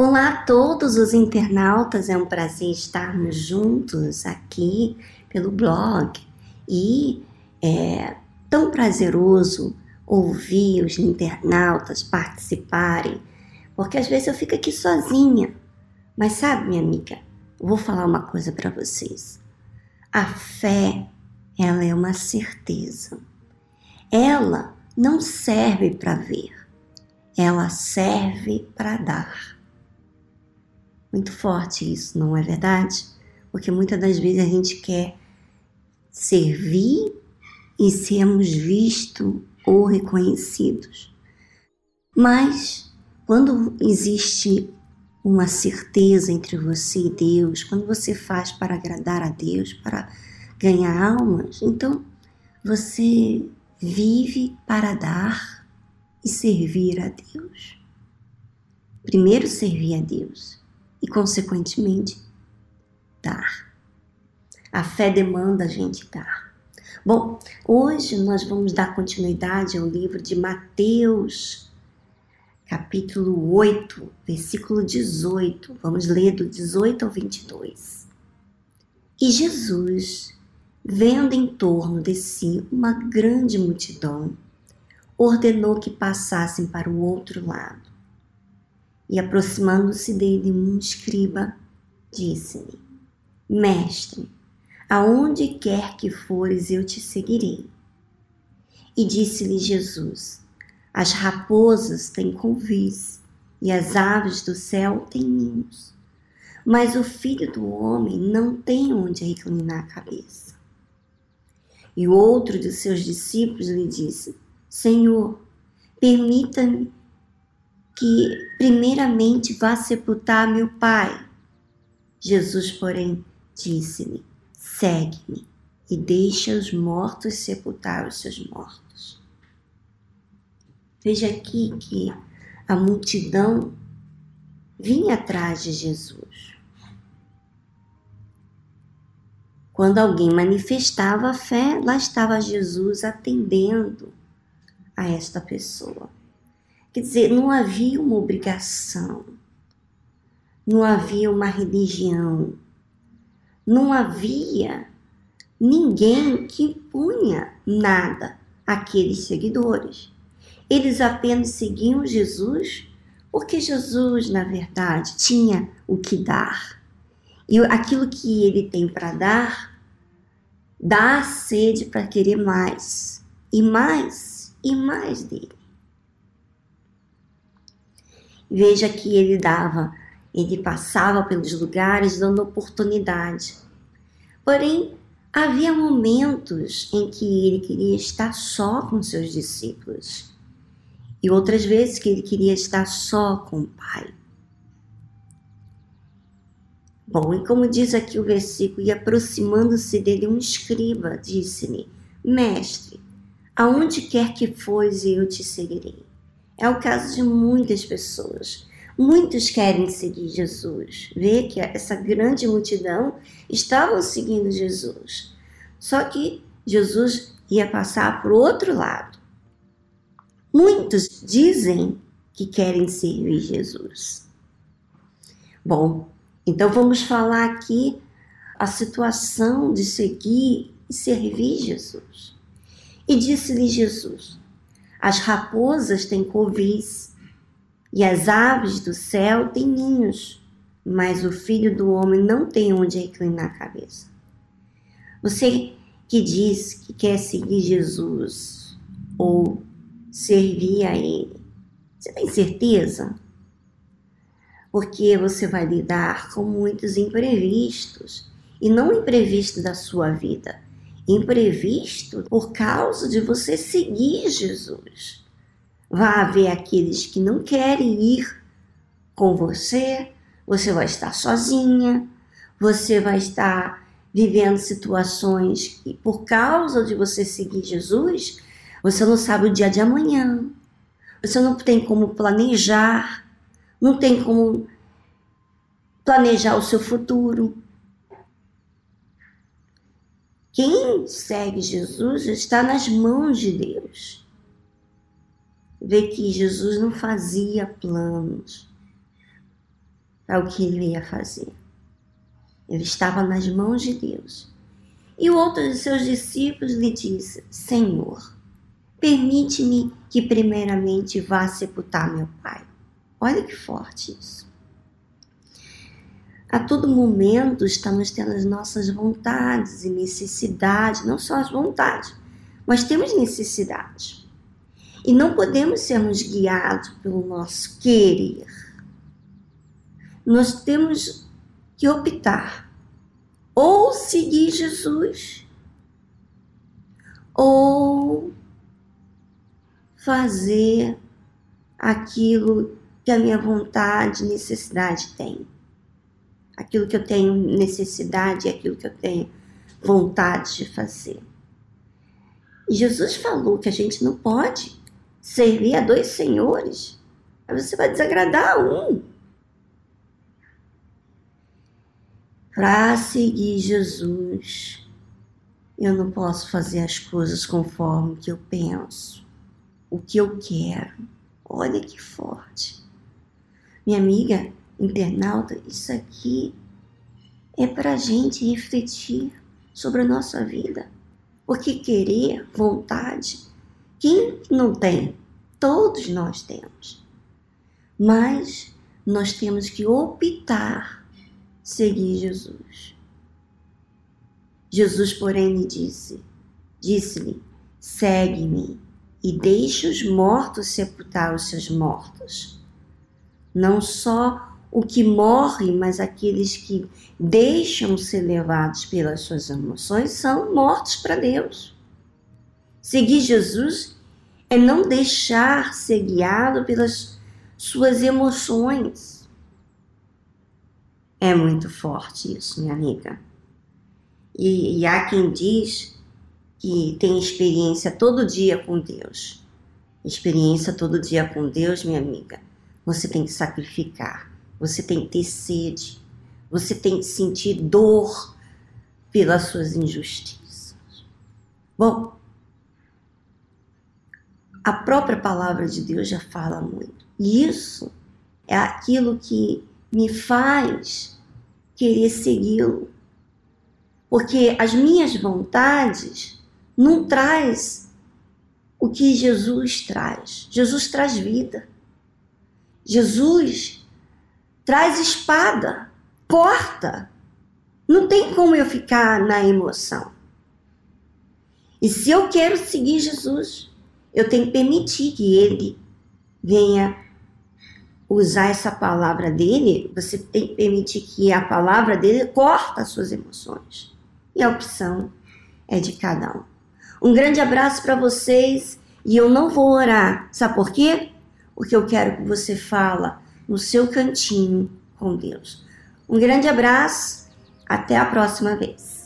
Olá a todos os internautas, é um prazer estarmos juntos aqui pelo blog e é tão prazeroso ouvir os internautas participarem, porque às vezes eu fico aqui sozinha. Mas sabe, minha amiga, vou falar uma coisa para vocês. A fé, ela é uma certeza. Ela não serve para ver, ela serve para dar. Muito forte isso, não é verdade? Porque muitas das vezes a gente quer servir e sermos vistos ou reconhecidos. Mas quando existe uma certeza entre você e Deus, quando você faz para agradar a Deus, para ganhar almas, então você vive para dar e servir a Deus. Primeiro servir a Deus e, consequentemente, dar. A fé demanda a gente dar. Bom, hoje nós vamos dar continuidade ao livro de Mateus, capítulo 8, versículo 18. Vamos ler do 18 ao 22. E Jesus, vendo em torno de si uma grande multidão, ordenou que passassem para o outro lado. E aproximando-se dele um escriba, disse-lhe: Mestre, aonde quer que fores, eu te seguirei. E disse-lhe Jesus: As raposas têm convis e as aves do céu têm ninhos, mas o filho do homem não tem onde reclinar a cabeça. E outro de seus discípulos lhe disse: Senhor, permita-me que primeiramente vá sepultar meu pai. Jesus, porém, disse-lhe: segue-me e deixa os mortos sepultar os seus mortos. Veja aqui que a multidão vinha atrás de Jesus. Quando alguém manifestava a fé, lá estava Jesus atendendo a esta pessoa. Quer dizer, não havia uma obrigação, não havia uma religião, não havia ninguém que impunha nada àqueles seguidores. Eles apenas seguiam Jesus porque Jesus, na verdade, tinha o que dar. E aquilo que ele tem para dar, dá sede para querer mais, e mais, e mais dele. Veja que ele dava, ele passava pelos lugares dando oportunidade. Porém, havia momentos em que ele queria estar só com seus discípulos e outras vezes que ele queria estar só com o Pai. Bom, e como diz aqui o versículo, e aproximando-se dele um escriba, disse-lhe: Mestre, aonde quer que fores, eu te seguirei. É o caso de muitas pessoas. Muitos querem seguir Jesus. Vê que essa grande multidão estavam seguindo Jesus. Só que Jesus ia passar para o outro lado. Muitos dizem que querem servir Jesus. Bom, então vamos falar aqui a situação de seguir e servir Jesus. E disse-lhe Jesus: as raposas têm covis e as aves do céu têm ninhos, mas o filho do homem não tem onde reclinar a cabeça. Você que diz que quer seguir Jesus ou servir a Ele, você tem certeza? Porque você vai lidar com muitos imprevistos e não imprevistos da sua vida imprevisto por causa de você seguir Jesus. Vai haver aqueles que não querem ir com você, você vai estar sozinha, você vai estar vivendo situações que, por causa de você seguir Jesus, você não sabe o dia de amanhã, você não tem como planejar, não tem como planejar o seu futuro. Quem segue Jesus está nas mãos de Deus. Vê que Jesus não fazia planos. para o que ele ia fazer. Ele estava nas mãos de Deus. E o outro de seus discípulos lhe disse: Senhor, permite-me que primeiramente vá sepultar meu pai. Olha que forte isso. A todo momento estamos tendo as nossas vontades e necessidades, não só as vontades, mas temos necessidades. E não podemos sermos guiados pelo nosso querer. Nós temos que optar ou seguir Jesus ou fazer aquilo que a minha vontade e necessidade tem. Aquilo que eu tenho necessidade e aquilo que eu tenho vontade de fazer. E Jesus falou que a gente não pode servir a dois senhores. Aí você vai desagradar a um. Para seguir Jesus, eu não posso fazer as coisas conforme que eu penso, o que eu quero. Olha que forte. Minha amiga internauta, isso aqui é para a gente refletir sobre a nossa vida. Porque querer, vontade, quem não tem? Todos nós temos. Mas nós temos que optar seguir Jesus. Jesus, porém, lhe disse: disse-lhe, segue-me e deixe os mortos sepultar os seus mortos. Não só o que morre, mas aqueles que deixam ser levados pelas suas emoções são mortos para Deus. Seguir Jesus é não deixar ser guiado pelas suas emoções. É muito forte isso, minha amiga. E, e há quem diz que tem experiência todo dia com Deus. Experiência todo dia com Deus, minha amiga. Você tem que sacrificar você tem que ter sede, você tem que sentir dor pelas suas injustiças. Bom, a própria palavra de Deus já fala muito. E isso é aquilo que me faz querer segui-lo. Porque as minhas vontades não traz o que Jesus traz. Jesus traz vida. Jesus traz espada, corta. Não tem como eu ficar na emoção. E se eu quero seguir Jesus, eu tenho que permitir que ele venha usar essa palavra dele, você tem que permitir que a palavra dele corta as suas emoções. E a opção é de cada um. Um grande abraço para vocês e eu não vou orar. Sabe por quê? Porque eu quero que você fala no seu cantinho com Deus. Um grande abraço, até a próxima vez.